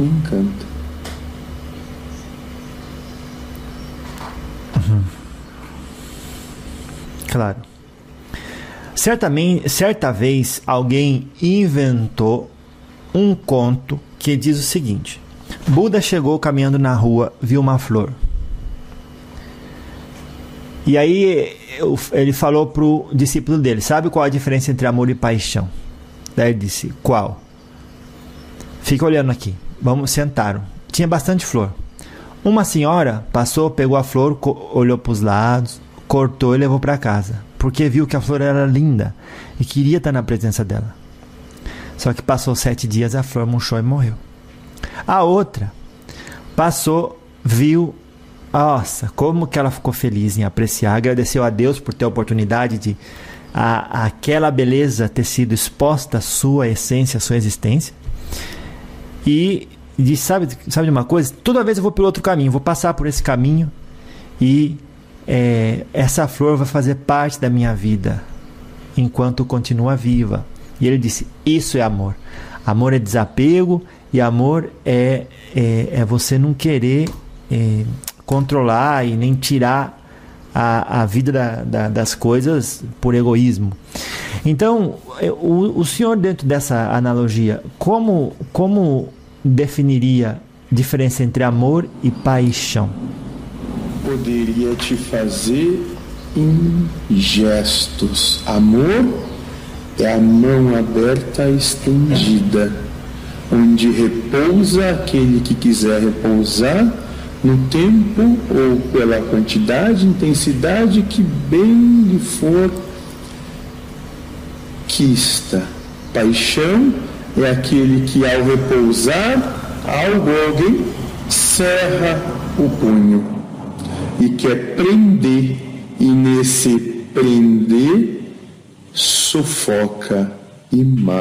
me encanta. Uhum. Claro. Certamente, certa vez alguém inventou um conto que diz o seguinte: Buda chegou caminhando na rua, viu uma flor. E aí ele falou pro discípulo dele: Sabe qual a diferença entre amor e paixão? Daí ele disse: Qual? Fica olhando aqui. Vamos, sentaram. Tinha bastante flor. Uma senhora passou, pegou a flor, olhou para os lados, cortou e levou para casa, porque viu que a flor era linda e queria estar na presença dela. Só que passou sete dias, a flor murchou e morreu. A outra passou, viu, nossa, como que ela ficou feliz em apreciar, agradeceu a Deus por ter a oportunidade de a, aquela beleza ter sido exposta à sua essência, à sua existência. E disse, sabe, sabe de uma coisa? Toda vez eu vou pelo outro caminho, vou passar por esse caminho e é, essa flor vai fazer parte da minha vida enquanto continua viva. E ele disse: Isso é amor. Amor é desapego e amor é, é, é você não querer é, controlar e nem tirar a, a vida da, da, das coisas por egoísmo. Então, é, o, o senhor, dentro dessa analogia, como, como definiria diferença entre amor e paixão? Poderia te fazer em gestos. Amor é a mão aberta estendida, onde repousa aquele que quiser repousar no tempo ou pela quantidade, intensidade que bem lhe for quista. Paixão é aquele que ao repousar algo cerra o punho e quer prender e nesse prender sufoca e mata.